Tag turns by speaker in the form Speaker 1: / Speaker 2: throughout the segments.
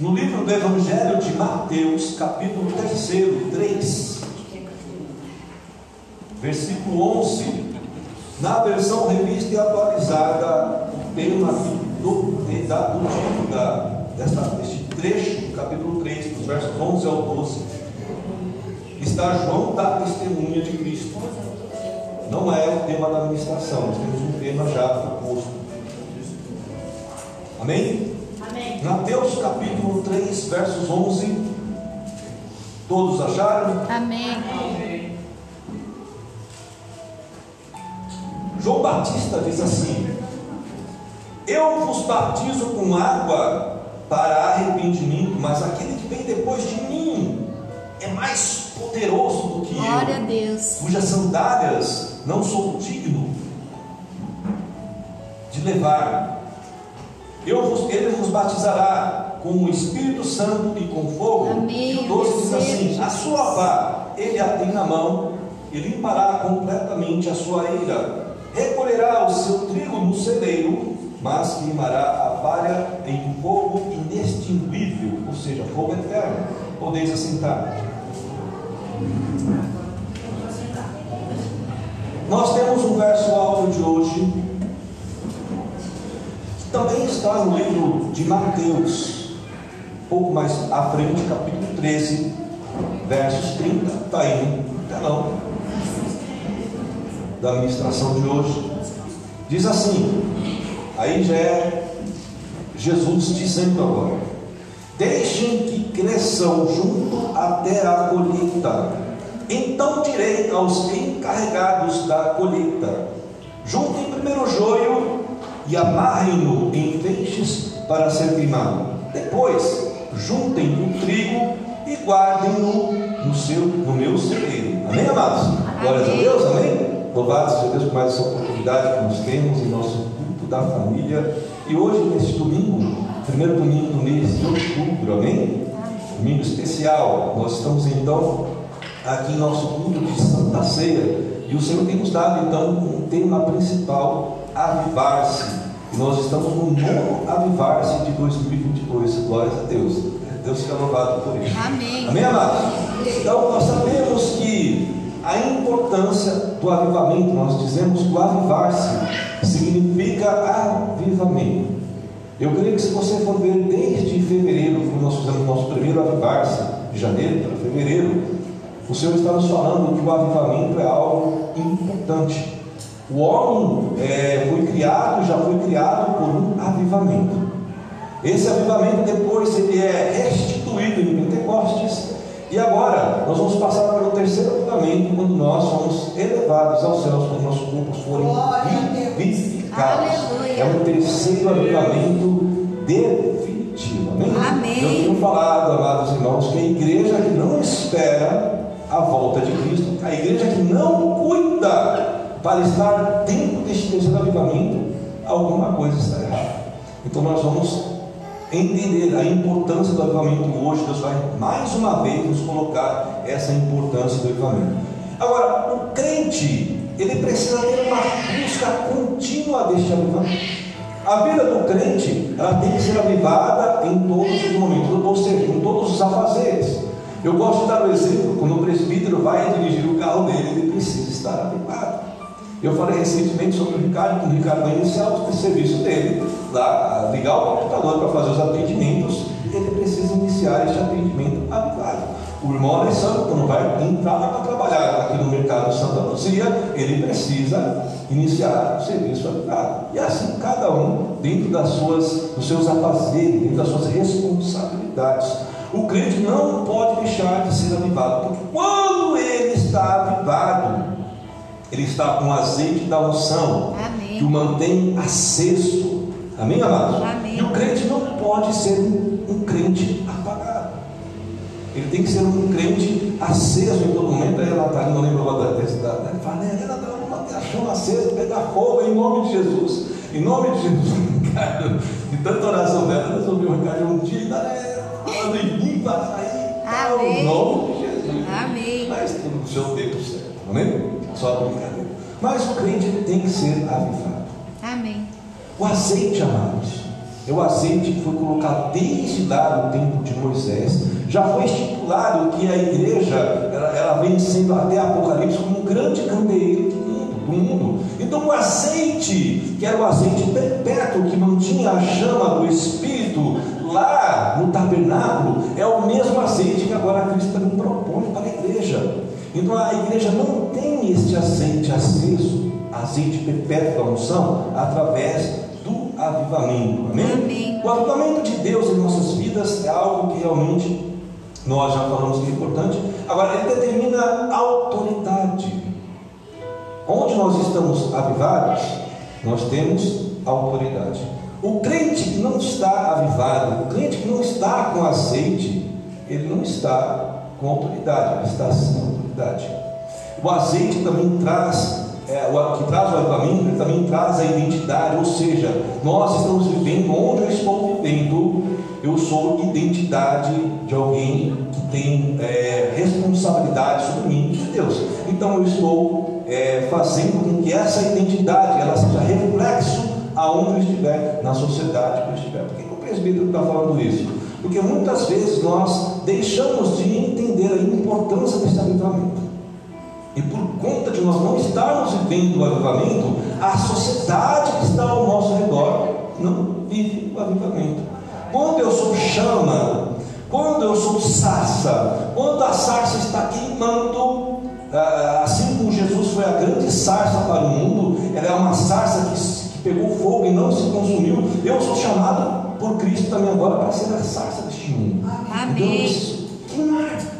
Speaker 1: no livro do Evangelho de Mateus, capítulo 3, 3, versículo 11, na versão revista e atualizada, o tema do, da, do título deste trecho, capítulo 3, dos versos 11 ao 12, está João da testemunha de Cristo. Não é o tema da administração, nós temos um tema já proposto. Amém? Mateus capítulo 3, versos 11. Todos acharam?
Speaker 2: Amém.
Speaker 1: João Batista diz assim: Eu vos batizo com água para arrependimento, mas aquele que vem depois de mim é mais poderoso do que
Speaker 2: Glória a
Speaker 1: eu,
Speaker 2: Deus.
Speaker 1: cujas sandálias não sou digno de levar. Eu vos, ele vos batizará com o Espírito Santo e com fogo.
Speaker 2: Amém.
Speaker 1: E o 12 diz assim: A sua vá, ele a tem na mão, e limpará completamente a sua eira. Recolherá o seu trigo no celeiro, mas queimará a palha em fogo inextinguível, ou seja, fogo eterno. Podeis assentar. Nós temos um verso áudio de hoje, também está no livro de Mateus, pouco mais à frente, capítulo 13, versos 30, está aí no telão da ministração de hoje. Diz assim, aí já é Jesus dizendo agora: Deixem que cresçam junto até a colheita. Então direi aos encarregados da colheita: Juntem primeiro o joio e amarrem-no em feixes para ser queimado. Depois, juntem o trigo e guardem-no no, seu, no meu celeiro. Amém, amados? Glórias a Deus, amém? Louvado seja Deus por mais essa oportunidade que nos temos em nosso culto da família. E hoje, neste domingo, primeiro domingo do mês de outubro, amém? Domingo especial. Nós estamos então aqui em nosso culto de Santa Ceia. E o Senhor tem nos dado então um tema principal, avivar-se. E nós estamos no novo avivar-se de 2022. Glórias a Deus. Deus seja louvado por isso.
Speaker 2: Amém.
Speaker 1: Amém, amados? Então nós sabemos que a importância do avivamento, nós dizemos que o avivar-se significa avivamento. Eu creio que se você for ver desde fevereiro, quando nós fizemos nosso primeiro avivar-se, de janeiro para fevereiro, o Senhor está nos falando que o avivamento é algo importante. O homem é, foi criado, já foi criado por um avivamento. Esse avivamento depois ele é restituído em Pentecostes. E agora nós vamos passar pelo terceiro avivamento quando nós somos elevados aos céus, quando nossos corpos forem vivificados. É um terceiro avivamento definitivo. Amém?
Speaker 2: Amém.
Speaker 1: Eu tenho falado, amados irmãos, que a igreja que não espera a volta de Cristo, a igreja que não cuida para estar dentro deste terceiro avivamento, alguma coisa está errada. Então nós vamos entender a importância do avivamento hoje. Deus vai mais uma vez nos colocar essa importância do avivamento. Agora, o crente, ele precisa ter uma busca contínua deste avivamento. A vida do crente, ela tem que ser avivada em todos os momentos, ou seja, em todos os afazeres. Eu gosto de dar o exemplo, quando o presbítero vai dirigir o carro dele, ele precisa estar avivado. Eu falei recentemente sobre o Ricardo, que o Ricardo vai iniciar o serviço dele, lá, ligar o computador para fazer os atendimentos, ele precisa iniciar este atendimento avivado. O irmão Alessandro, quando vai entrar para trabalhar aqui no mercado Santa Luzia, ele precisa iniciar o serviço avivado. E assim cada um, dentro das suas, dos seus afazeres, dentro das suas responsabilidades. O crente não pode deixar de ser avivado, porque quando ele está avivado, ele está com o azeite da unção,
Speaker 2: Amém.
Speaker 1: que o mantém aceso. Amém, amados?
Speaker 2: Amém.
Speaker 1: E o crente não pode ser um, um crente apagado. Ele tem que ser um crente aceso em todo momento. Aí ela está não lembro agora da fala, né, ela está manter a chama acesa, pegar fogo em nome de Jesus. Em nome de Jesus, Ricardo, de tanta oração dela, ela resolveu, Ricardo, um dia é falando em vai sair.
Speaker 2: Amém.
Speaker 1: Em nome de Jesus.
Speaker 2: Amém.
Speaker 1: Mas tudo no seu tempo certo, amém? Só brincadeira. Mas o crente ele tem que ser avivado.
Speaker 2: Amém.
Speaker 1: O azeite, amados, é o azeite que foi colocado desde lá no tempo de Moisés. Já foi estipulado que a igreja ela, ela vem sendo até Apocalipse como um grande candeeiro do mundo. Então o azeite, que era o azeite perpétuo que mantinha a chama do Espírito lá no tabernáculo, é o mesmo azeite que agora Cristo também propõe para a igreja. Então a igreja não tem este azeite aceso, azeite perpétuo da unção, através avivamento. Amém? Amém? O avivamento de Deus em nossas vidas é algo que realmente nós já falamos que é importante. Agora, ele determina autoridade. Onde nós estamos avivados, nós temos autoridade. O crente que não está avivado, o crente que não está com azeite, ele não está com autoridade, ele está sem O azeite também traz é, o, que traz o avivamento, também traz a identidade, ou seja, nós estamos vivendo onde eu estou vivendo, eu sou identidade de alguém que tem é, responsabilidade sobre mim de Deus. Então eu estou é, fazendo com que essa identidade ela seja reflexo aonde eu estiver, na sociedade que eu estiver. Por que o presbítero está falando isso? Porque muitas vezes nós deixamos de entender a importância desse avivamento. E por conta de nós não estarmos vivendo o avivamento, a sociedade que está ao nosso redor não vive o avivamento. Quando eu sou chama, quando eu sou sarça, quando a sarça está queimando, ah, assim como Jesus foi a grande sarça para o mundo, ela é uma sarça que, que pegou fogo e não se consumiu. Eu sou chamado por Cristo também agora para ser a sarça deste mundo. Amém. Então eu preciso queimar.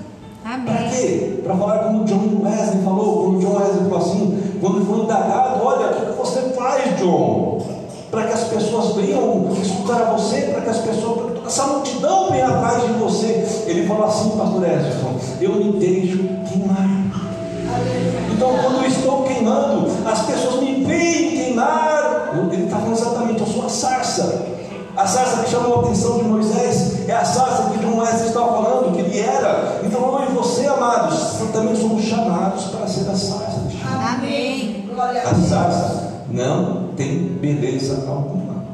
Speaker 1: Para quê? Para falar como John Wesley falou, como John Wesley falou assim, quando ele foi indagado, olha, o que você faz, John? Para que as pessoas venham escutar a você, para que as pessoas, essa multidão venha atrás de você. Ele falou assim, pastor Edson, eu me deixo queimar. Então, quando eu estou queimando, as pessoas me veem queimar. Ele está falando exatamente, eu sou a sarça. A sarça que chamou a atenção de Moisés é a sarça que Wesley estava falando, que ele era. Então eu e você, amados, também somos chamados para ser a sarça. Amém. A sarça não tem beleza alguma.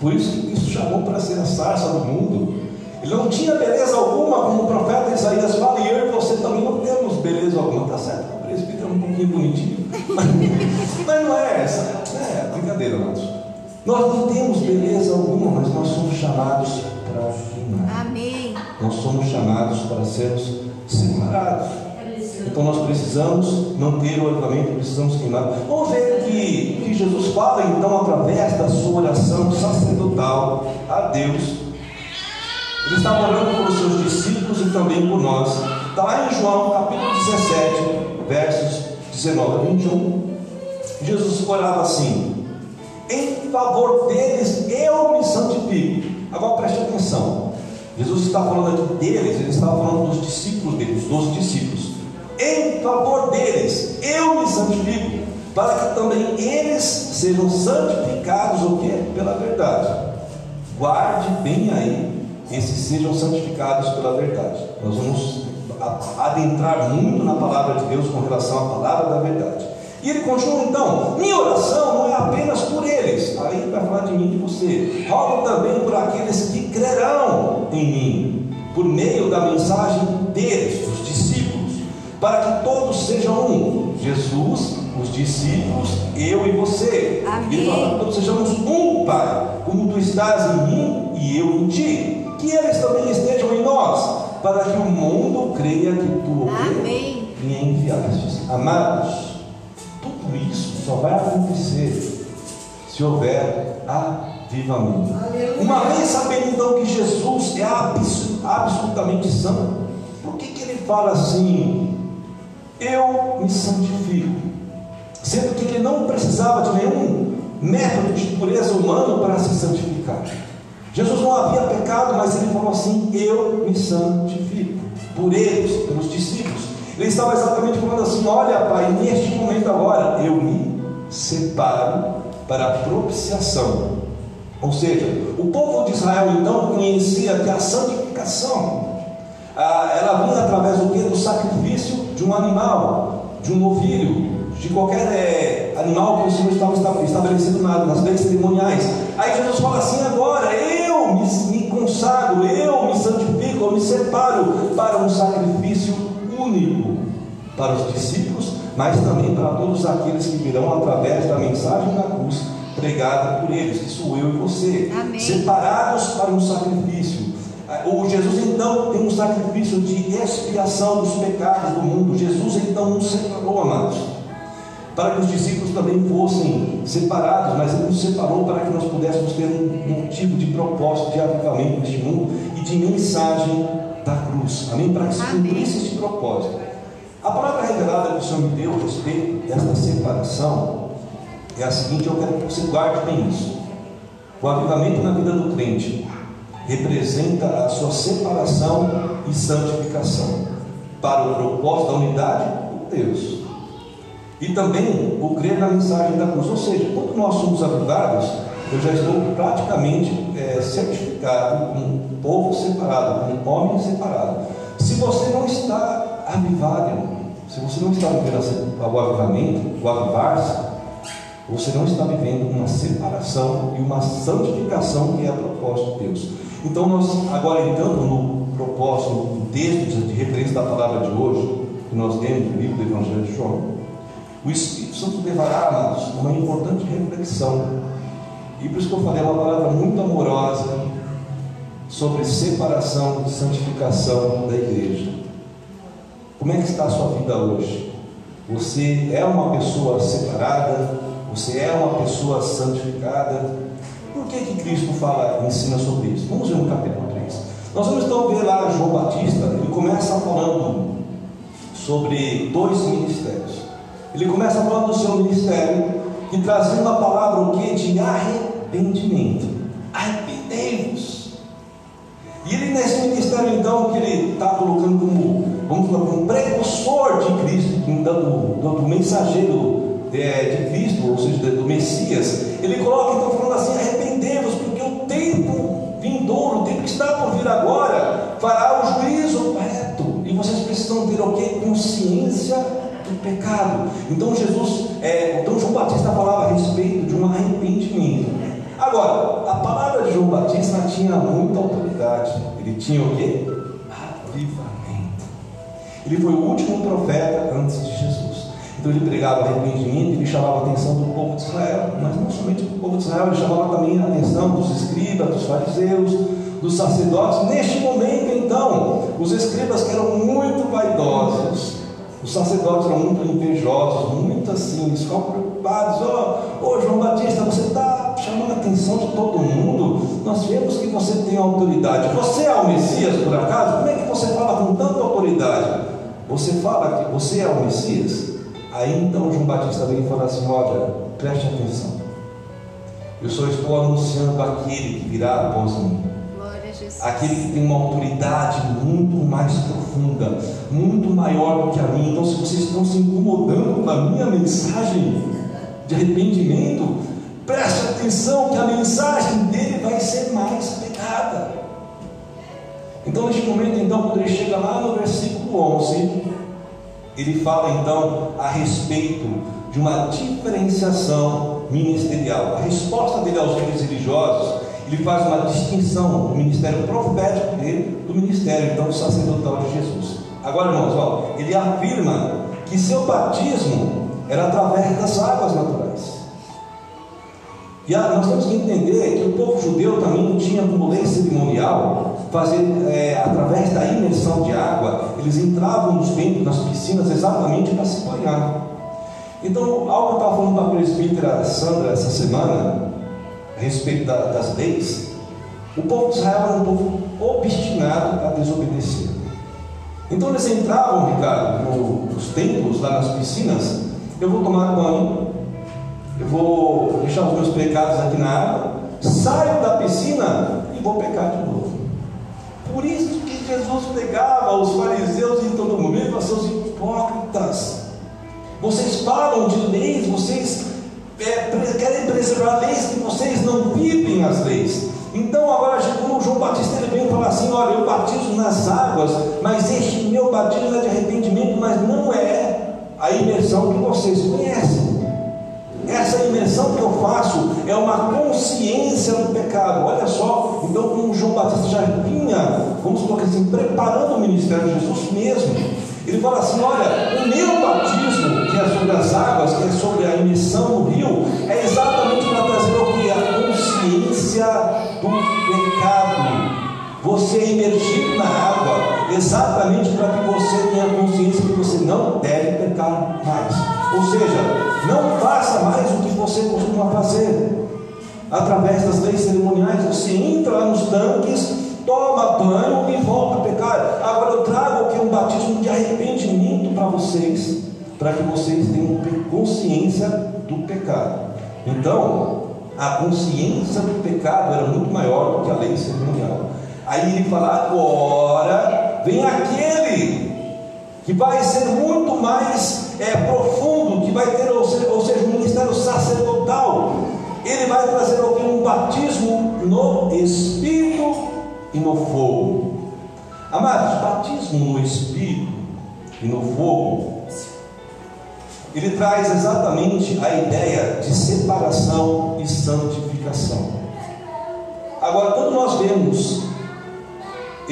Speaker 1: Por isso que Cristo chamou para ser a sarça do mundo. Ele não tinha beleza alguma, como o profeta Isaías fala, e eu e você também não temos beleza alguma, tá certo? O presbítero é um pouquinho bonitinho. Mas não é essa. É brincadeira, amados. Nós não temos beleza alguma, mas nós somos chamados para queimar. Amém. Nós somos chamados para sermos separados. Então nós precisamos manter o avivamento, precisamos queimar. Vamos ver que, que Jesus fala então através da sua oração sacerdotal a Deus. Ele estava orando por seus discípulos e também por nós. Está lá em João capítulo 17, versos 19 a 21. Jesus orava assim: em favor deles eu me santifico. Agora preste atenção. Jesus está falando deles, ele estava falando dos discípulos deles, dos discípulos. Em favor deles eu me santifico, para que também eles sejam santificados o que? Pela verdade. Guarde bem aí, esses sejam santificados pela verdade. Nós vamos adentrar muito na palavra de Deus com relação à palavra da verdade. E ele continua então: minha oração não é apenas por eles, aí vai falar de mim e de você, rogo também por aqueles que crerão em mim, por meio da mensagem deles, dos discípulos, para que todos sejam um: Jesus, os discípulos, eu e você. Amém. Ele fala: todos sejamos um, Pai, como tu estás em mim e eu em ti, que eles também estejam em nós, para que o mundo creia que tu Amém. me enviaste. Amados, isso só vai acontecer se houver avivamento. Uma vez sabendo então que Jesus é absolutamente santo, por que, que ele fala assim? Eu me santifico, sendo que ele não precisava de nenhum método de pureza humano para se santificar. Jesus não havia pecado, mas ele falou assim: Eu me santifico por eles, pelos discípulos. Ele estava exatamente falando assim: Olha, Pai, neste momento agora eu me separo para a propiciação. Ou seja, o povo de Israel então conhecia que a santificação ah, ela vinha através do que? Do sacrifício de um animal, de um novilho, de qualquer é, animal que o Senhor estava estabelecido nas leis cerimoniais. Aí Jesus fala assim: agora eu me, me consagro, eu me santifico, eu me separo para um sacrifício único para os discípulos, mas também para todos aqueles que virão através da mensagem da cruz pregada por eles, que sou eu e você,
Speaker 3: Amém.
Speaker 1: separados para um sacrifício. O Jesus então tem um sacrifício de expiação dos pecados do mundo. Jesus então nos separou, amados, para que os discípulos também fossem separados, mas Ele nos separou para que nós pudéssemos ter um motivo de propósito, de avivamento neste mundo e de mensagem da cruz. Amém? Para que se cumprisse este propósito. A palavra revelada que o Senhor me deu a respeito desta separação é a seguinte: eu quero que você guarde bem isso. O avivamento na vida do crente representa a sua separação e santificação para o propósito da unidade com Deus. E também o crer na mensagem da cruz. Ou seja, quando nós somos avivados, eu já estou praticamente é, certificado como um povo separado, como um homem separado. Se você não está avivado, irmão, se você não está vivendo o avivamento, o avivar-se, você não está vivendo uma separação e uma santificação que é a propósito de Deus. Então, nós, agora entrando no propósito, no texto de referência da palavra de hoje, que nós temos no livro do Evangelho de João, o Espírito Santo levará, amados, uma importante reflexão. E por isso que eu falei, é uma palavra muito amorosa sobre separação e santificação da igreja. Como é que está a sua vida hoje? Você é uma pessoa separada? Você é uma pessoa santificada? Por que, que Cristo fala, ensina sobre isso? Vamos ver no capítulo 3. Nós vamos então ver lá João Batista, ele começa falando sobre dois ministérios. Ele começa falando do seu ministério, que trazia uma palavra o que? De arrependimento. Arrependei-vos. E ele nesse ministério então que ele está colocando como, vamos falar, como precursor de Cristo, do, do, do mensageiro de, de, Cristo, ou seja, do Messias, ele coloca então falando assim, arrependei-vos, porque o tempo vindouro, o tempo que está por vir agora, fará o juízo reto, e vocês precisam ter o que? Consciência do pecado. Então Jesus, é, então João Batista falava a respeito de um arrependimento. Agora, a palavra de João Batista tinha muita autoridade. Ele tinha o que? Avivamento. Ele foi o último profeta antes de Jesus. Então ele pregava arrependimento, ele chamava a atenção do povo de Israel, mas não somente do povo de Israel, ele chamava também a atenção dos escribas, dos fariseus, dos sacerdotes. Neste momento, então, os escribas que eram muito vaidosos, os sacerdotes eram muito invejosos, muito assim, eles ficavam preocupados. Ó, oh, oh, João Batista, você está atenção de todo mundo. Nós vemos que você tem autoridade. Você é o Messias, por acaso? Como é que você fala com tanta autoridade? Você fala que você é o Messias? Aí então João Batista vem e fala assim: Olha, preste atenção. Eu só estou anunciando aquele que virá após mim. Aquele que tem uma autoridade muito mais profunda, muito maior do que a minha. Então, se vocês estão se incomodando com a minha mensagem de arrependimento, preste atenção que a mensagem dele vai ser mais pegada. Então, neste momento, então, quando ele chega lá no versículo 11, ele fala então a respeito de uma diferenciação ministerial. A resposta dele aos líderes religiosos, ele faz uma distinção do ministério profético dele do ministério então sacerdotal de Jesus. Agora, irmãos, ó, ele afirma que seu batismo era através das águas naturais. E nós temos que entender que o povo judeu também tinha como lei cerimonial fazer, é, através da imersão de água, eles entravam nos templos, nas piscinas, exatamente para se banhar. Então, algo que eu estava falando para a presbítera Sandra essa semana, a respeito da, das leis, o povo de Israel era um povo obstinado a desobedecer. Então, eles entravam, Ricardo, no, nos templos, lá nas piscinas, eu vou tomar banho, eu vou deixar os meus pecados aqui na água, saio da piscina e vou pecar de novo. Por isso que Jesus pegava os fariseus em todo momento, os seus hipócritas. Vocês falam de leis, vocês é, querem preservar leis que vocês não vivem as leis. Então agora João Batista ele vem falar assim, olha, eu batizo nas águas, mas este meu batismo é de arrependimento, mas não é a imersão que vocês conhecem. Essa imersão que eu faço é uma consciência do pecado. Olha só, então como João Batista já vinha, vamos colocar assim, preparando o ministério de Jesus mesmo. Ele fala assim: olha, o meu batismo, que é sobre as águas, que é sobre a imersão no rio, é exatamente para trazer o que? A consciência do pecado. Você é imergido na água, exatamente para que você tenha consciência que você não deve pecar mais. Ou seja, não faça mais o que você costuma fazer. Através das leis cerimoniais, você entra nos tanques, toma banho e volta a pecar. Agora eu trago aqui um batismo de arrependimento para vocês, para que vocês tenham consciência do pecado. Então, a consciência do pecado era muito maior do que a lei cerimonial. Aí ele fala: agora vem aquele que vai ser muito mais é, profundo, que vai ter, ou seja, ou seja, ministério sacerdotal. Ele vai trazer aqui um batismo no Espírito e no fogo. Amados, batismo no Espírito e no fogo, ele traz exatamente a ideia de separação e santificação. Agora, quando nós vemos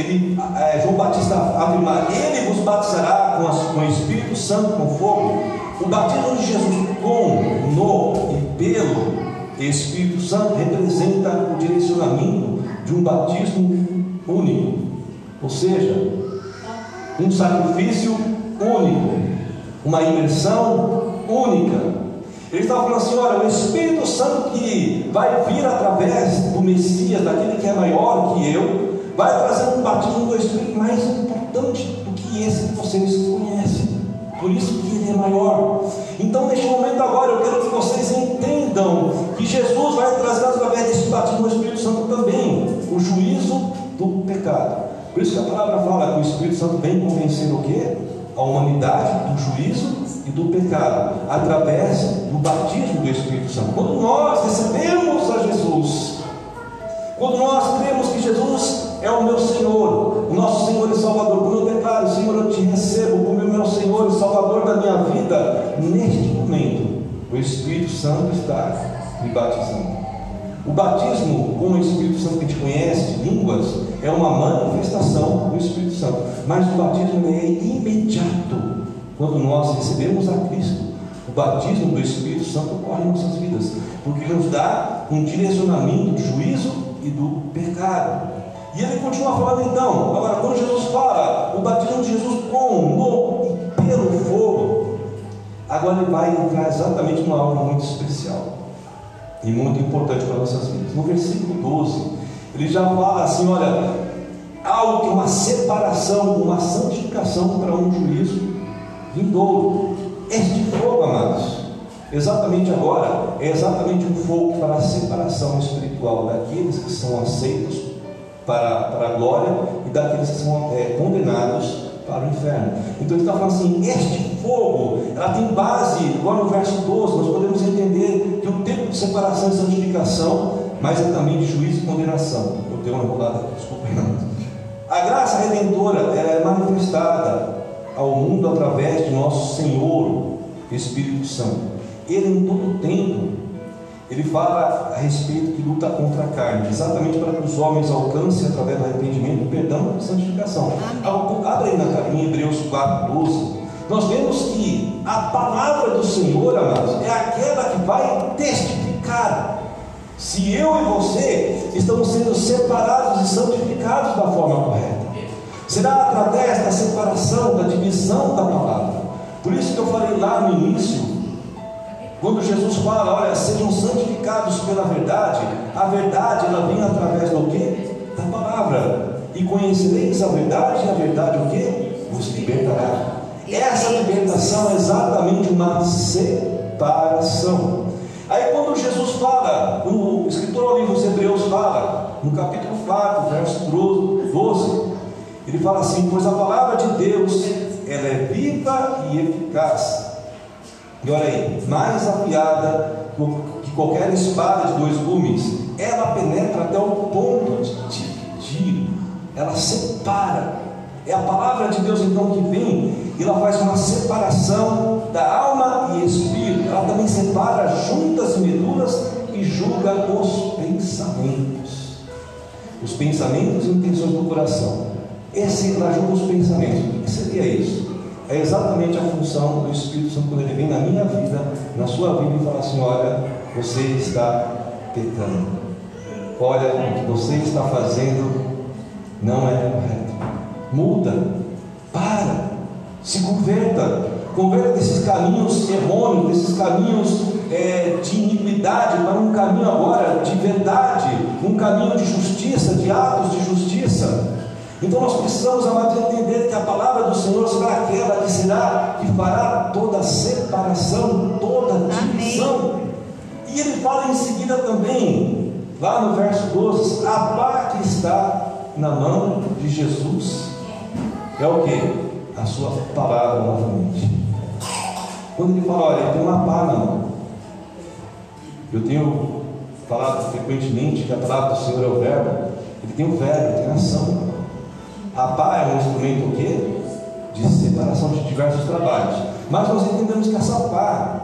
Speaker 1: ele, é, João Batista afirma, ele vos batizará com, as, com o Espírito Santo, com fogo. O batismo de Jesus com, no e pelo Espírito Santo representa o direcionamento de um batismo único, ou seja, um sacrifício único, uma imersão única. Ele estava falando assim: olha, o Espírito Santo que vai vir através do Messias, daquele que é maior que eu, vai trazer um batismo do Espírito mais importante do que esse que vocês conhecem. Por isso que ele é maior. Então, neste momento agora, eu quero que vocês entendam que Jesus vai trazer através desse batismo do Espírito Santo também o juízo do pecado. Por isso que a palavra fala que o Espírito Santo vem convencer o quê? A humanidade do juízo e do pecado, através do batismo do Espírito Santo. Quando nós recebemos a Jesus, quando nós cremos que Jesus é o meu Senhor, o nosso Senhor e Salvador. Quando eu declaro, Senhor, eu te recebo como meu Senhor e Salvador da minha vida, neste momento, o Espírito Santo está me batizando. O batismo com o Espírito Santo que gente conhece, de línguas, é uma manifestação do Espírito Santo. Mas o batismo é imediato. Quando nós recebemos a Cristo, o batismo do Espírito Santo ocorre em nossas vidas, porque nos dá um direcionamento do juízo e do pecado. E ele continua falando então, agora quando Jesus fala, o batismo de Jesus com, no e pelo fogo, agora ele vai entrar exatamente numa algo muito especial e muito importante para nossas vidas. No versículo 12, ele já fala assim: olha, algo que é uma separação, uma santificação para um juízo vindouro. Este fogo, amados, exatamente agora, é exatamente um fogo para a separação espiritual daqueles que são aceitos para, para a glória e daqueles que são é, condenados para o inferno. Então ele está falando assim: este fogo, ela tem base, agora no verso 12, nós podemos entender que o tempo de separação e santificação, mas é também de juízo e condenação. Eu tenho uma enrolada, desculpa, A graça redentora ela é manifestada ao mundo através de nosso Senhor Espírito Santo. Ele em todo tempo ele fala a respeito que luta contra a carne, exatamente para que os homens alcancem, através do arrependimento, o perdão e santificação. Abre aí na, em Hebreus 4,12. Nós vemos que a palavra do Senhor, amados, é aquela que vai testificar se eu e você estamos sendo separados e santificados da forma correta. Será através da separação, da divisão da palavra. Por isso que eu falei lá no início, quando Jesus fala, olha, sejam santificados pela verdade, a verdade ela vem através do que? Da palavra. E conhecereis a verdade, e a verdade o que? Vos libertará. Essa libertação é exatamente uma separação. Aí quando Jesus fala, o escritor ao livro dos Hebreus fala, no capítulo 4, verso 12, ele fala assim, pois a palavra de Deus ela é viva e eficaz e olha aí, mais afiada que qualquer espada de dois gumes, ela penetra até o ponto de dividir, ela separa. É a palavra de Deus então que vem e ela faz uma separação da alma e espírito, ela também separa juntas e medulas e julga os pensamentos. Os pensamentos e intenções do coração. Esse ela julga os pensamentos. O que seria isso? É exatamente a função do Espírito Santo quando ele vem na minha vida, na sua vida e fala assim: olha, você está pecando. Olha, o que você está fazendo não é correto. Muda, para, se converta, converta desses caminhos errôneos, desses caminhos é, de iniquidade para um caminho agora de verdade, um caminho de justiça, de atos de justiça. Então nós precisamos, amados, entender que a palavra do Senhor será aquela que será, que fará toda a separação, toda divisão. E ele fala em seguida também, lá no verso 12, a paz que está na mão de Jesus é o que? A sua palavra novamente. Quando ele fala, olha, tem uma pá na mão. Eu tenho falado frequentemente que a palavra do Senhor é o verbo. Ele tem o verbo, tem a ação. A pá é um instrumento o quê? De separação de diversos trabalhos. Mas nós entendemos que essa pá,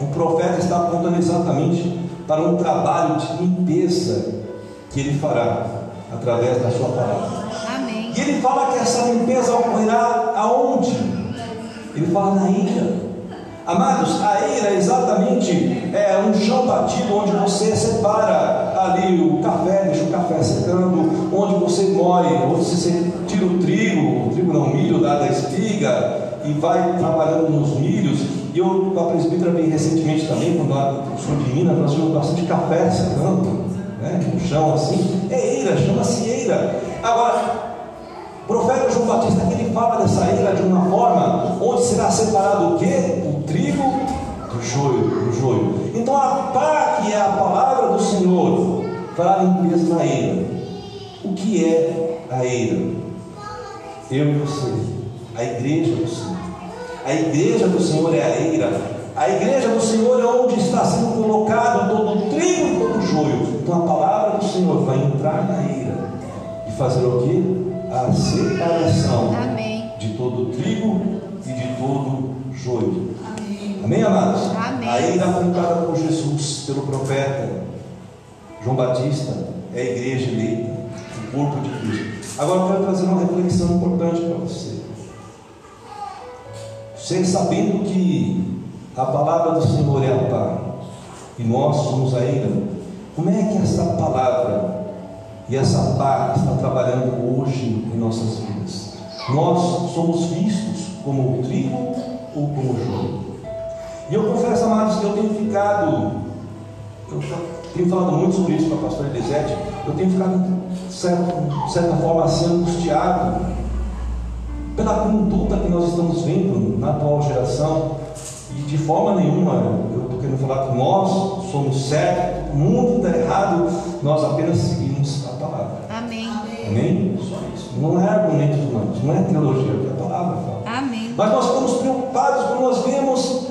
Speaker 1: o profeta está apontando exatamente para um trabalho de limpeza que ele fará através da sua palavra.
Speaker 3: Amém.
Speaker 1: E ele fala que essa limpeza ocorrerá aonde? Ele fala na ira. Amados, a ira é exatamente é, um chão batido onde você separa ali o café, deixa o café secando, onde você moe, onde você tira o trigo, o trigo não, o milho da, da espiga e vai trabalhando nos milhos. E eu, a presbítera veio recentemente também, quando eu sou de Minas, nós tínhamos bastante café secando, né, no chão assim. É eira, chama-se eira. Agora, o profeta João Batista ele fala dessa ira de uma forma onde será separado o quê? O trigo do joio, do joio. Então a pá que é a palavra do Senhor fará limpeza na ira. O que é a ira? Eu e você, a igreja do Senhor. A igreja do Senhor é a ira. A igreja do Senhor é onde está sendo colocado todo o trigo e todo o joio. Então a palavra do Senhor vai entrar na ira e fazer o quê? a separação
Speaker 3: Amém.
Speaker 1: de todo o trigo e de todo o joio. Amém, amados?
Speaker 3: Amém.
Speaker 1: A ira apontada por Jesus, pelo profeta João Batista, é a igreja eleita, o corpo de Cristo. Agora eu quero trazer uma reflexão importante para você. Você sabendo que a palavra do Senhor é a paz e nós somos a ira, como é que essa palavra e essa paz está trabalhando hoje em nossas vidas. Nós somos vistos como o trigo ou como joio. E eu confesso, amados, que eu tenho ficado, eu tenho falado muito sobre isso com a pastora Elisete, eu tenho ficado, de certa, certa forma, assim, angustiado pela conduta que nós estamos vendo na atual geração. E de forma nenhuma eu estou querendo falar que nós somos certos, o mundo está errado, nós apenas seguimos a palavra.
Speaker 3: Amém.
Speaker 1: Amém? Só isso. Não é argumentos humanos, não é teologia, é a palavra fala.
Speaker 3: Amém.
Speaker 1: Mas nós ficamos preocupados quando nós vemos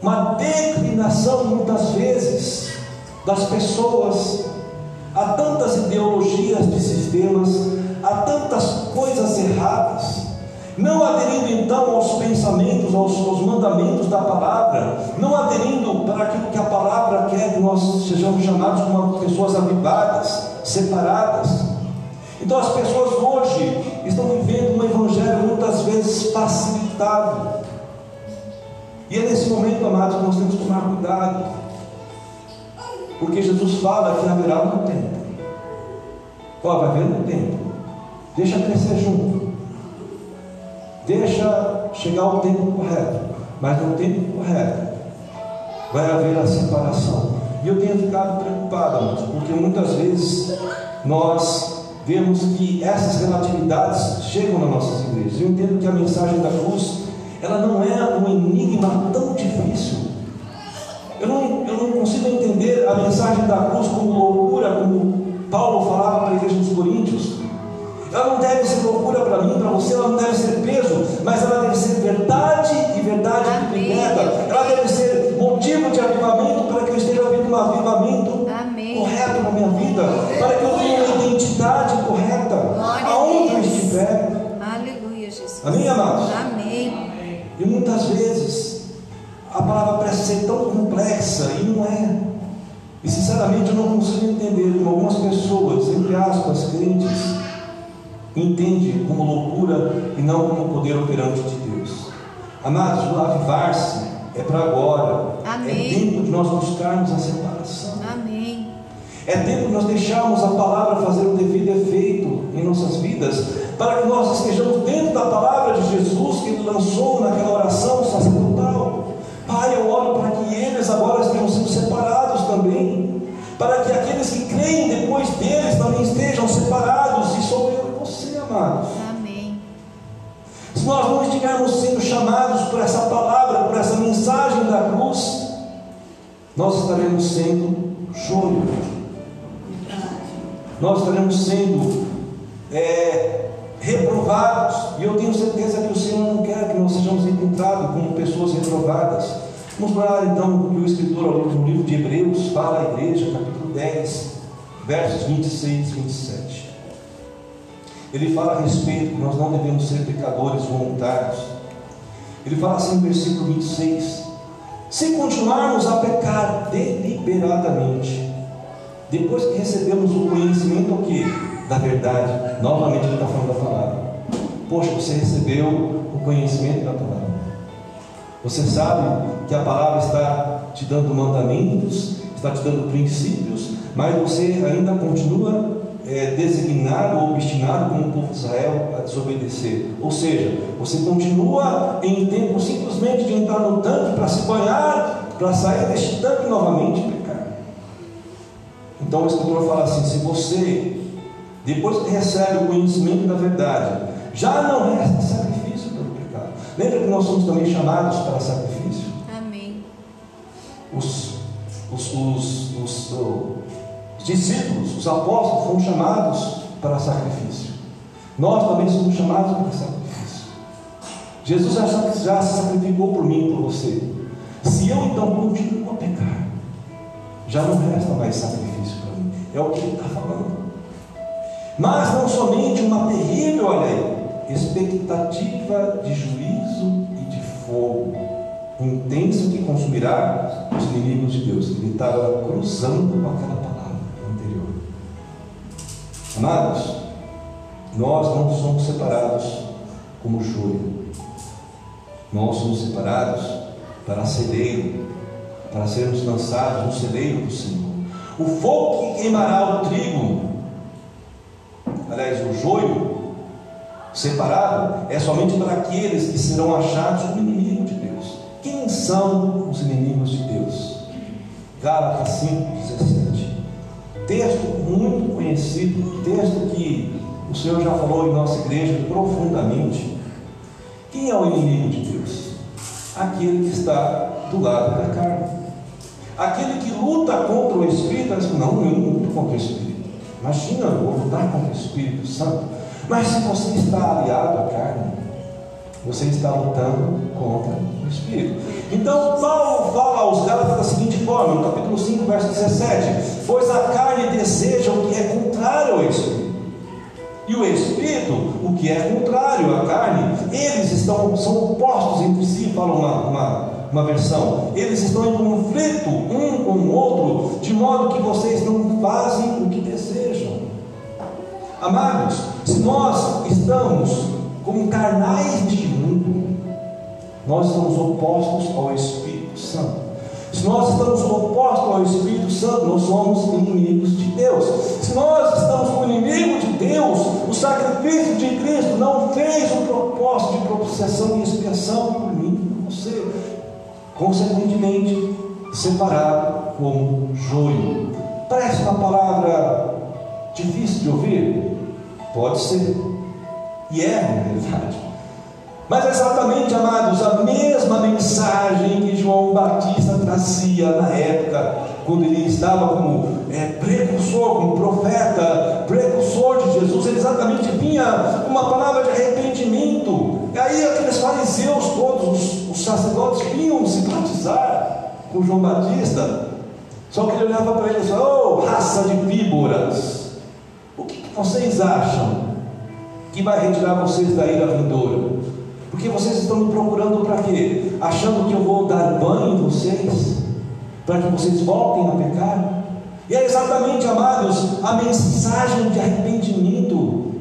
Speaker 1: uma declinação, muitas vezes, das pessoas. Há tantas ideologias de sistemas, há tantas coisas erradas. Não aderindo então aos pensamentos, aos, aos mandamentos da palavra, não aderindo para aquilo que a palavra quer que nós sejamos chamados como pessoas avivadas, separadas. Então as pessoas hoje estão vivendo um evangelho muitas vezes facilitado. E é nesse momento, amados, que nós temos que tomar cuidado. Porque Jesus fala que haverá um tempo. Vai haver um tempo. Deixa crescer junto. Deixa chegar o tempo correto. Mas no tempo correto vai haver a separação. E eu tenho ficado preocupado, porque muitas vezes nós vemos que essas relatividades chegam nas nossas igrejas. Eu entendo que a mensagem da cruz, ela não é um enigma tão difícil. Eu não, eu não consigo entender a mensagem da cruz como loucura, como Paulo falava para a igreja dos Coríntios. Ela não deve ser loucura para mim, para você, ela não deve ser peso, mas ela deve ser verdade e verdade que
Speaker 3: Amém.
Speaker 1: liberta. Ela deve ser motivo de avivamento para que eu esteja vivendo um avivamento
Speaker 3: Amém.
Speaker 1: correto na minha vida, para que eu tenha uma identidade correta
Speaker 3: Glória a
Speaker 1: aonde eu estiver.
Speaker 3: Aleluia, Jesus.
Speaker 1: Amém, amados?
Speaker 3: Amém.
Speaker 1: E muitas vezes a palavra parece ser tão complexa e não é. E sinceramente eu não consigo entender como algumas pessoas, entre aspas, crentes, entendem como loucura e não como poder operante de Deus. Amados, o avivar-se é para agora.
Speaker 3: Amém.
Speaker 1: É tempo de nós buscarmos a separação.
Speaker 3: Amém.
Speaker 1: É tempo de nós deixarmos a palavra fazer o devido efeito em nossas vidas, para que nós estejamos dentro da palavra de Jesus que Ele lançou naquela oração sacerdotal. Pai, eu oro para que eles agora estejam sendo separados também, para que aqueles que creem depois deles também estejam separados, e sou eu e você, amados.
Speaker 3: Amém.
Speaker 1: Se nós não estivermos sendo chamados por essa palavra, por essa mensagem da cruz, nós estaremos sendo choro. Nós estaremos sendo é, reprovados. E eu tenho certeza que o Senhor não quer que nós sejamos encontrados como pessoas reprovadas. Vamos lá então o que o escritor no livro de Hebreus fala à igreja, capítulo 10, versos 26 e 27. Ele fala a respeito que nós não devemos ser pecadores voluntários. Ele fala assim no versículo 26: Se continuarmos a pecar deliberadamente, depois que recebemos o conhecimento o quê? da verdade, novamente ele está falando da palavra. Poxa, você recebeu o conhecimento da palavra. Você sabe que a palavra está te dando mandamentos, está te dando princípios, mas você ainda continua é, designado ou obstinado como o povo de Israel a desobedecer. Ou seja, você continua em tempo simplesmente de entrar no tanque para se banhar, para sair deste tanque novamente e pecar. Então o escritor fala assim: se você, depois que recebe o conhecimento da verdade, já não resta sacrifício. Lembra que nós somos também chamados para sacrifício?
Speaker 3: Amém.
Speaker 1: Os, os, os, os, os discípulos, os apóstolos foram chamados para sacrifício. Nós também somos chamados para sacrifício. Jesus já, já se sacrificou por mim e por você. Se eu então continuo a pecar, já não resta mais sacrifício para mim. É o que ele está falando. Mas não somente uma terrível, olha aí, expectativa de juízo e de fogo intenso que consumirá os inimigos de Deus. Ele estava cruzando com aquela palavra anterior. Amados, nós não somos separados como joio. Nós somos separados para celeiro, para sermos lançados no celeiro do Senhor. O fogo que queimará o trigo, aliás, o joio separado, é somente para aqueles que serão achados como inimigo de Deus. Quem são os inimigos de Deus? Gálatas 5,17. Texto muito conhecido, texto que o Senhor já falou em nossa igreja profundamente. Quem é o inimigo de Deus? Aquele que está do lado da carne. Aquele que luta contra o Espírito, diz, não, eu não luto contra o Espírito. Imagina, eu vou lutar contra o Espírito Santo. Mas se você está aliado à carne, você está lutando contra o Espírito. Então, Paulo fala aos Gálatas da seguinte forma, no capítulo 5, verso 17: Pois a carne deseja o que é contrário ao Espírito, e o Espírito, o que é contrário à carne, eles estão, são opostos entre si, fala uma, uma, uma versão, eles estão em conflito um com o outro, de modo que vocês não fazem o que desejam. Amados, se nós estamos como carnais neste mundo, nós estamos opostos ao Espírito Santo. Se nós estamos opostos ao Espírito Santo, nós somos inimigos de Deus. Se nós estamos como inimigo de Deus, o sacrifício de Cristo não fez o propósito de propiciação e expiação por mim e por você. Consequentemente, separado como joio. Parece uma palavra difícil de ouvir? Pode ser. E é, na verdade. Mas exatamente, amados, a mesma mensagem que João Batista trazia na época, quando ele estava como é, precursor, como profeta, precursor de Jesus, ele exatamente vinha uma palavra de arrependimento. E aí aqueles fariseus todos, os, sacerdotes, vinham se batizar com João Batista. Só que ele olhava para eles e falou, oh, raça de víboras, vocês acham que vai retirar vocês da ira vindoura? Porque vocês estão me procurando para quê? Achando que eu vou dar banho em vocês? Para que vocês voltem a pecar? E é exatamente, amados, a mensagem de arrependimento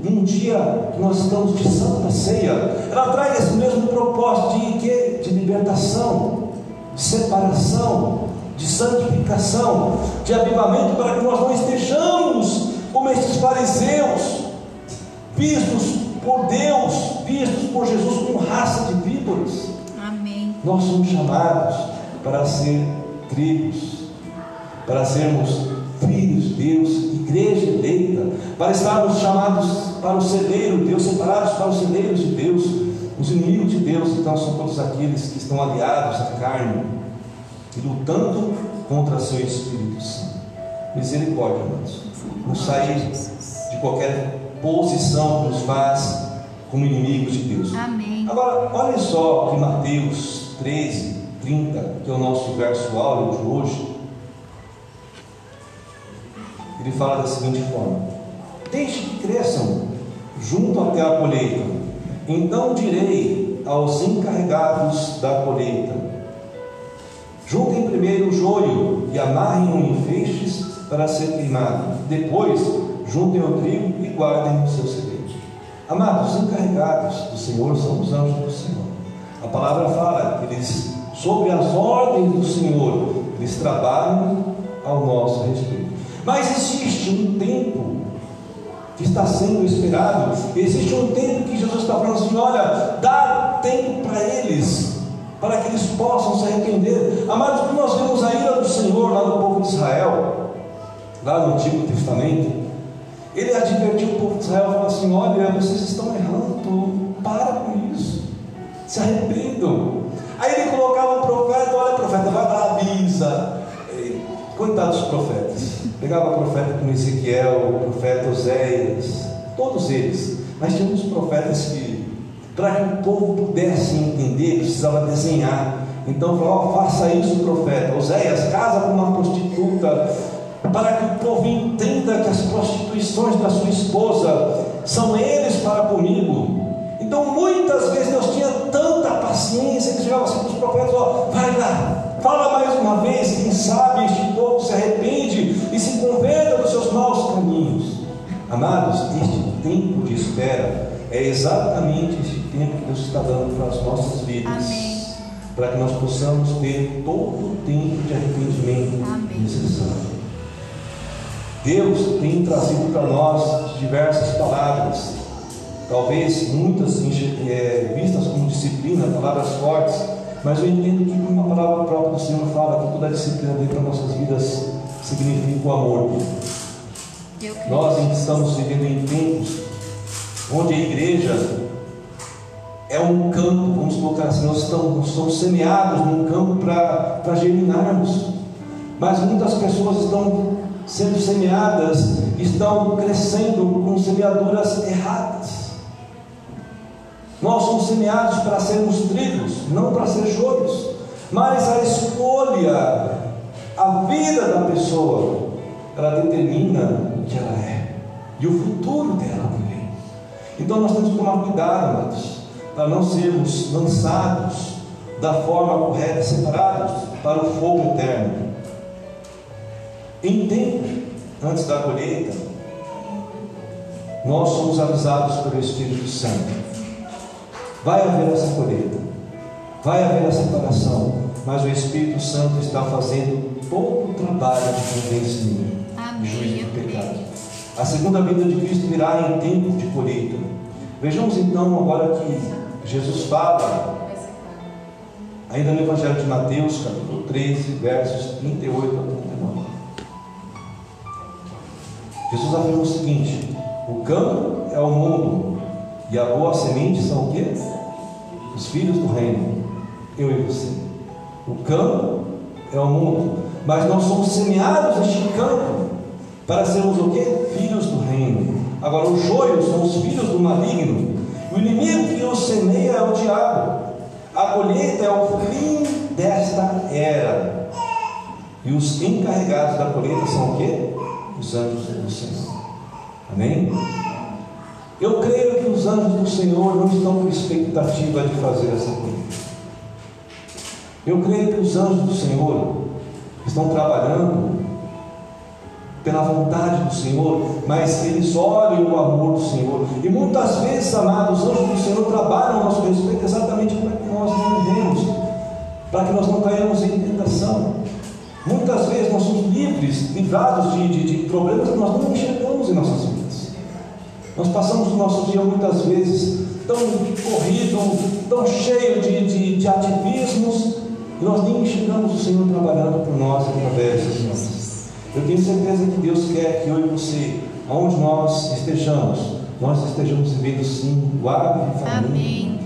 Speaker 1: num dia que nós estamos de Santa Ceia, ela traz esse mesmo propósito de quê? De libertação, de separação, de santificação, de avivamento, para que nós não estejamos como esses fariseus, vistos por Deus, vistos por Jesus como raça de víboras.
Speaker 3: Amém.
Speaker 1: Nós somos chamados para ser tribos, para sermos filhos de Deus, igreja eleita, para estarmos chamados para o celeiro de Deus, separados para os celeiros de Deus, os inimigos de Deus, então são todos aqueles que estão aliados à carne e lutando contra seu Espírito Santo. Misericórdia, irmãos. Nos sair de qualquer posição que nos faz como inimigos de Deus.
Speaker 3: Amém.
Speaker 1: Agora, olha só que Mateus 13, 30, que é o nosso verso áureo de hoje. Ele fala da seguinte forma: Deixe que cresçam junto até a colheita. Então direi aos encarregados da colheita: Juntem primeiro o joio e amarrem-no em feixes para ser queimado. Depois, juntem o trigo e guardem os seus celeiros. Amados, os encarregados do Senhor são os anjos do Senhor. A palavra fala que eles, sobre as ordens do Senhor, eles trabalham ao nosso respeito. Mas existe um tempo que está sendo esperado, existe um tempo que Jesus está falando assim: olha, dá tempo para eles, para que eles possam se arrepender. Amados, nós vemos a ira do Senhor lá no povo de Israel, lá no Antigo Testamento, ele advertiu o povo de Israel, falou assim: olha, vocês estão errando, para com isso, se arrependam. Aí ele colocava um profeta, olha, profeta, vai lá, avisa. Coitados dos profetas. Pegava o profeta como Ezequiel, o profeta Oséias, todos eles. Mas tinha uns profetas que, para que o povo pudesse entender, precisava desenhar. Então falou: oh, faça isso, profeta. Oséias, casa com uma prostituta, para que o povo entenda que as prostituições da sua esposa são eles para comigo. Então muitas vezes Deus tinha tanta paciência que chegava assim para os profetas: ó, vai lá, fala mais uma vez, quem sabe este povo se arrepende e se converta dos seus maus caminhos. Amados, este tempo de espera é exatamente este tempo que Deus está dando para as nossas vidas.
Speaker 3: Amém.
Speaker 1: Para que nós possamos ter todo o tempo de arrependimento
Speaker 3: Amém.
Speaker 1: necessário. Deus tem trazido para nós diversas palavras, talvez muitas é, vistas como disciplina, palavras fortes, mas eu entendo que uma palavra própria do Senhor fala que toda a disciplina dentro das nossas vidas significa o amor. Nós estamos vivendo em tempos onde a igreja é um campo, vamos colocar assim, nós estamos, somos semeados num campo para germinarmos, mas muitas pessoas estão sendo semeadas, estão crescendo com semeaduras erradas. Nós somos semeados para sermos trigos, não para ser joios. Mas a escolha, a vida da pessoa, ela determina o que ela é e o futuro dela também. Então nós temos que tomar cuidado, amados, para não sermos lançados da forma correta, separados para o fogo eterno. Em tempo, antes da colheita, nós somos avisados pelo Espírito Santo. Vai haver essa colheita, vai haver a separação, mas o Espírito Santo está fazendo todo o trabalho de convencimento, de juízo do pecado. A segunda vinda de Cristo virá em tempo de colheita. Vejamos então agora que Jesus fala, ainda no Evangelho de Mateus, capítulo 13, versos 38 a 39. Jesus afirma o seguinte: o campo é o mundo, e a boa semente são o quê? Os filhos do reino, eu e você. O campo é o mundo, mas nós somos semeados neste campo para sermos o quê? Filhos do reino. Agora, os joios são os filhos do maligno. O inimigo que os semeia é o diabo. A colheita é o fim desta era. E os encarregados da colheita são o quê? Os anjos do Senhor. Amém? Eu creio que os anjos do Senhor não estão com expectativa de fazer essa coisa. Eu creio que os anjos do Senhor estão trabalhando pela vontade do Senhor, mas eles olham o amor do Senhor. E muitas vezes, amados, os anjos do Senhor trabalham a nosso respeito exatamente para que nós não vivemos, para que nós não caímos em tentação. Muitas vezes nós somos livres, livrados de, de, de problemas que nós não enxergamos em nossas vidas. Nós passamos o nosso dia muitas vezes tão corrido, tão cheio de, de, de ativismos, e nós nem enxergamos o Senhor trabalhando por nós através de nós. Eu tenho certeza que Deus quer que eu e você, aonde nós estejamos, nós estejamos vivendo sim o avivamento,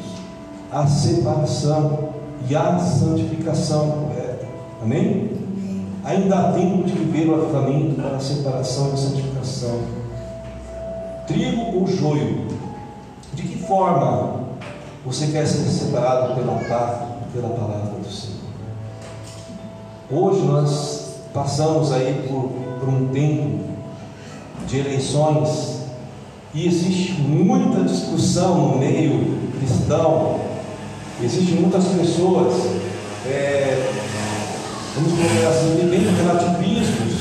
Speaker 1: a separação e a santificação correta. Amém? Ainda há tempo de viver o avivamento para a separação e a santificação. Trigo ou joio? De que forma você quer ser separado pela altar, pela palavra do Senhor? Hoje nós Passamos aí por, por um tempo de eleições e existe muita discussão no meio cristão, existem muitas pessoas, é, vamos colocar assim, vivendo relativismos,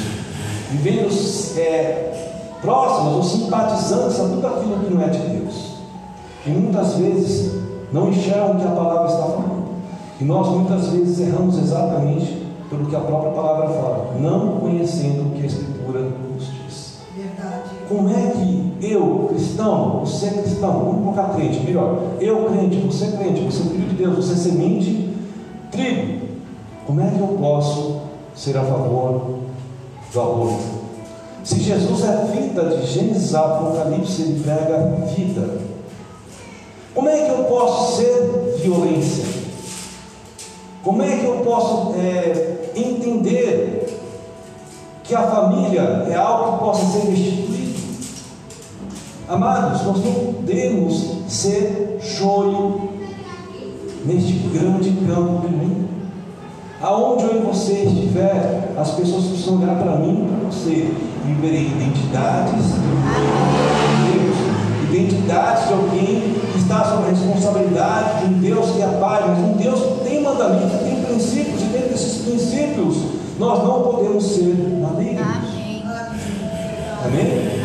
Speaker 1: vivendo é, próximos ou simpatizantes a tudo aquilo que não é de Deus. E muitas vezes não enxergam o que a palavra está falando. E nós muitas vezes erramos exatamente pelo que a própria palavra fala, não conhecendo o que a Escritura nos diz. Verdade. Como é que eu, cristão, você é cristão, vamos colocar crente, melhor, eu crente, você crente, você é filho de Deus, você é semente, trigo, como é que eu posso ser a favor do aborto? Se Jesus é vida de Gênesis Apocalipse, ele prega vida. Como é que eu posso ser violência? Como é que eu posso é, entender que a família é algo que possa ser restituído. Amados, nós não podemos ser joio neste grande campo do mundo. Aonde eu e você estiver, as pessoas precisam olhar para mim e para você e verem identidades de Deus, identidades de alguém que está sob a responsabilidade de um Deus que é Pai, mas um Deus que tem mandamentos, que tem princípios, e dentro desses princípios nós não podemos ser malignos. Amém. Amém?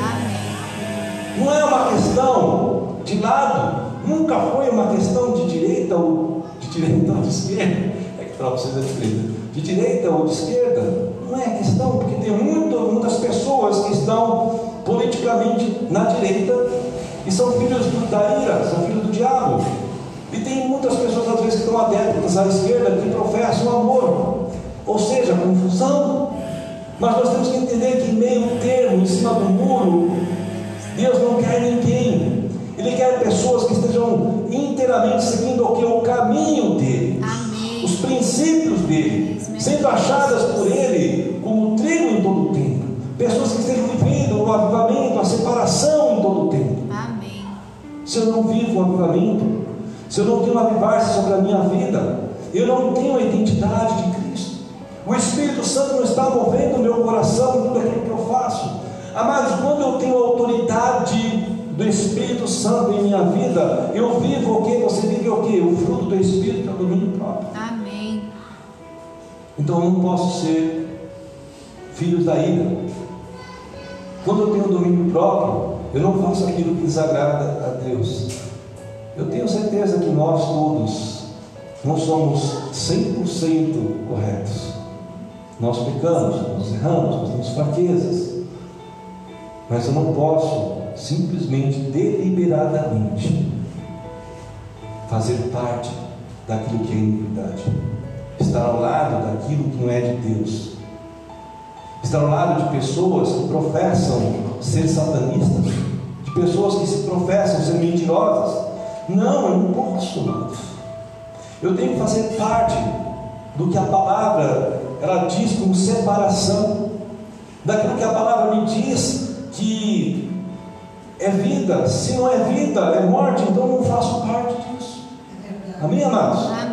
Speaker 1: Não é uma questão de lado, nunca foi uma questão de direita ou de direita ou de esquerda. É para é de direita. Ou de esquerda, não é questão, porque tem muito, muitas pessoas que estão politicamente na direita e são filhos da ira, são filhos do diabo. E tem muitas pessoas, às vezes, que estão adeptas à esquerda, que professam amor, ou seja, confusão. Mas nós temos que entender que, em meio termo, em cima do muro, Deus não quer ninguém. Ele quer pessoas que estejam inteiramente seguindo o que? O caminho dele. Os princípios dele, sendo achadas por ele como trigo em todo o tempo. Pessoas que estejam vivendo o avivamento, a separação em todo o tempo. Amém. Se eu não vivo o avivamento, se eu não tenho avivar-se sobre a minha vida, eu não tenho a identidade de Cristo. O Espírito Santo não está movendo o meu coração em tudo aquilo que eu faço. Amados, quando eu tenho a autoridade do Espírito Santo em minha vida, eu vivo o que? Você vive o que? O fruto do Espírito, é o domínio próprio. Amém. Então eu não posso ser filhos da ira. Quando eu tenho domínio próprio, eu não faço aquilo que desagrada a Deus. Eu tenho certeza que nós todos não somos 100% corretos. Nós pecamos, nós erramos, nós temos fraquezas. Mas eu não posso simplesmente, deliberadamente, fazer parte daquilo que é iniquidade. Estar ao lado daquilo que não é de Deus. Estar ao lado de pessoas que professam ser satanistas, de pessoas que se professam ser mentirosas, não, eu não posso, amados. Eu tenho que fazer parte do que a palavra ela diz como separação, daquilo que a palavra me diz que é vida. Se não é vida, é morte, então eu não faço parte disso. Amém, amados? Amém.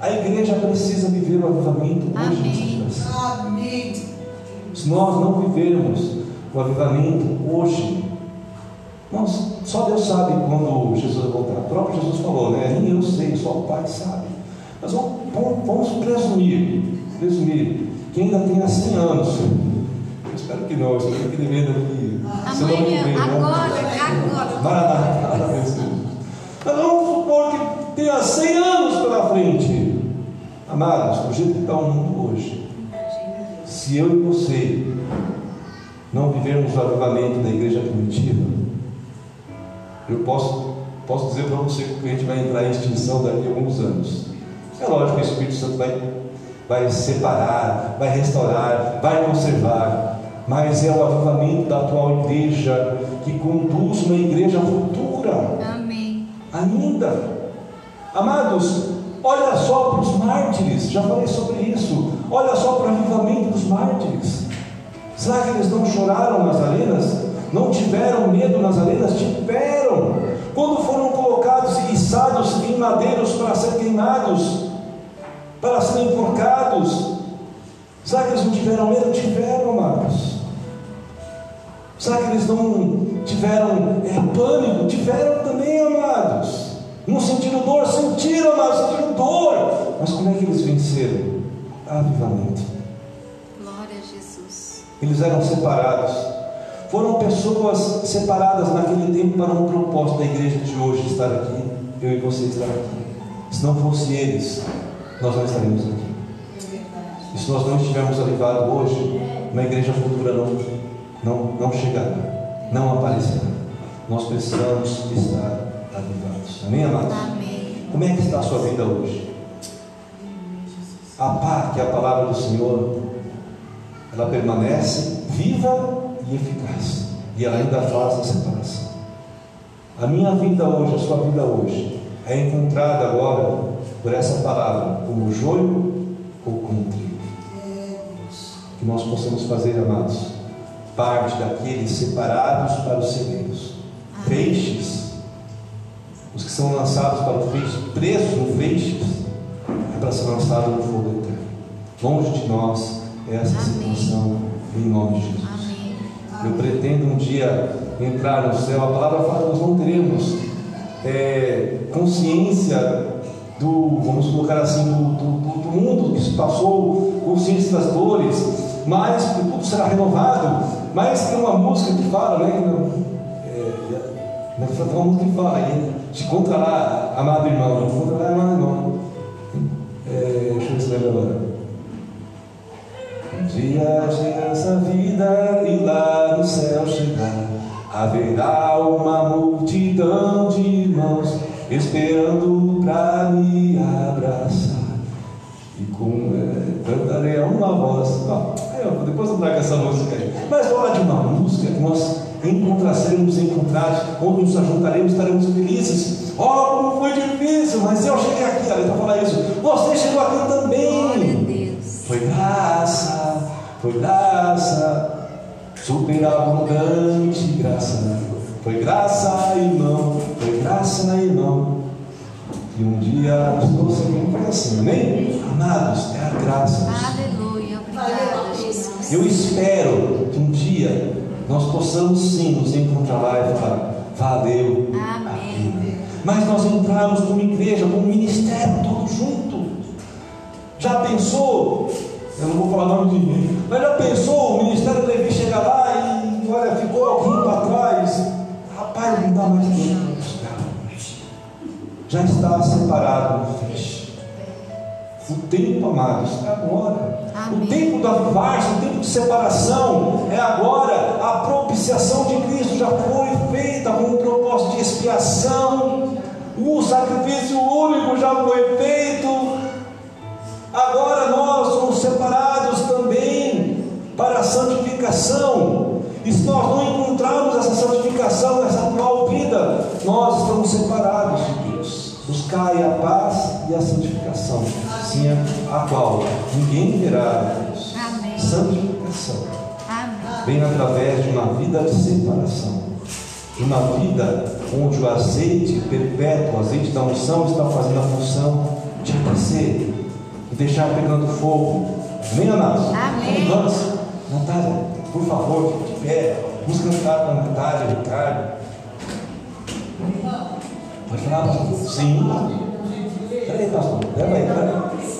Speaker 1: A igreja precisa viver o avivamento hoje Amém. Se nós não vivermos o avivamento hoje, Irmãos, só Deus sabe quando Jesus vai voltar. O próprio Jesus falou, né? Nem eu sei, só o Pai sabe. Mas vamos, vamos presumir, presumir, que ainda tenha 100 anos. Eu espero que não, eu espero que ele venha daqui.
Speaker 3: Amanhã, né? agora, agora.
Speaker 1: Maranata, Mas vamos supor que tenha 100 anos pela frente. Amados, do jeito que está o mundo hoje, se eu e você não vivermos o avivamento da igreja primitiva, eu posso, posso dizer para você que a gente vai entrar em extinção daqui a alguns anos. É lógico que o Espírito Santo vai, vai separar, vai restaurar, vai conservar, mas é o avivamento da atual igreja que conduz uma igreja futura.
Speaker 3: Amém.
Speaker 1: Ainda. Amados, olha só para os mártires, já falei sobre isso. Olha só para o avivamento dos mártires. Será que eles não choraram nas arenas? Não tiveram medo nas arenas? Tiveram. Quando foram colocados e içados em madeiros para ser queimados, para serem enforcados, será que eles não tiveram medo? Tiveram, amados. Será que eles não tiveram é, pânico? Tiveram também, amados. Não sentiram dor? Sentiram, amados, sentiram dor. Mas como é que eles venceram? Avivamento.
Speaker 3: Glória a Jesus.
Speaker 1: Eles eram separados foram pessoas separadas naquele tempo para um propósito da igreja de hoje estar aqui, eu e você estar aqui. Se não fosse eles, nós não estaríamos aqui. E se nós não estivermos avivados hoje, uma igreja futura não, não, não chegará, não aparecerá. Nós precisamos estar Amém, amados?
Speaker 3: Amém.
Speaker 1: Como é que está a sua vida hoje? A paz, que é a palavra do Senhor, ela permanece viva e eficaz. E ela ainda faz a separação. A minha vida hoje, a sua vida hoje, é encontrada agora por essa palavra, como joio ou como trigo. Que nós possamos fazer, amados, parte daqueles separados para os celeiros. Feixes, os que são lançados para o feixe, presos no feixes, é para ser lançado no fogo eterno. Longe de nós essa situação, em nome de Jesus.
Speaker 3: Amém.
Speaker 1: Eu pretendo um dia entrar no céu. A palavra fala que nós não teremos é, consciência do, vamos colocar assim, do, do, do mundo que se passou, consciência das dores, mas que tudo será renovado. Mas tem uma música que fala, né? É, tem uma música que fala encontrará, amado irmão, te encontrará, amado irmão. É, deixa eu se agora. Um dia essa vida e lá no céu chegar, haverá uma multidão de irmãos esperando para me abraçar. E com é, cantarei a uma voz. Ó, ó, depois eu trago essa música aí. Mas fala de uma música que nós encontrar, seremos encontrados, onde nos ajuntaremos, estaremos felizes. Ó, como foi difícil, mas eu cheguei aqui, olha, para falar isso. Você chegou aqui também. Foi graça, foi graça, superabundante graça. Foi graça, irmão, foi graça, irmão. E um dia nos trouxe aqui, foi assim, amém? Amados, é a graça.
Speaker 3: Aleluia. Obrigada, Jesus.
Speaker 1: Eu espero que um dia nós possamos sim nos encontrar lá e falar, valeu. a pena." Mas nós entramos como igreja, como ministério todo junto. Já pensou? Eu não vou falar nome de ninguém, mas já pensou o ministério Levi chegar lá e olha, ficou alguém para trás? Rapaz, não dá mais tempo. Já está separado no feixe. O tempo, amados, é agora. O
Speaker 3: Amém.
Speaker 1: tempo da avivar-se, o tempo de separação é agora. A propiciação de Cristo já foi feita com um propósito de expiação. O sacrifício único já foi feito. Agora nós somos separados também para a santificação. E se nós não encontrarmos essa santificação nessa atual vida, nós estamos separados de Deus. Buscai a paz e a santificação, sim a qual ninguém verá a Deus.
Speaker 3: Amém.
Speaker 1: Santificação
Speaker 3: Amém.
Speaker 1: vem através de uma vida de separação, de uma vida onde o azeite perpétuo, o azeite da unção está fazendo a função de aquecer e deixar pegando fogo. Amém, amados?
Speaker 3: Amém.
Speaker 1: Vamos, Natália, por favor, fique de pé. Vamos cantar com a Natália, Ricardo. Pode falar, pastor? Sim. Peraí, pastor. Leva aí, peraí.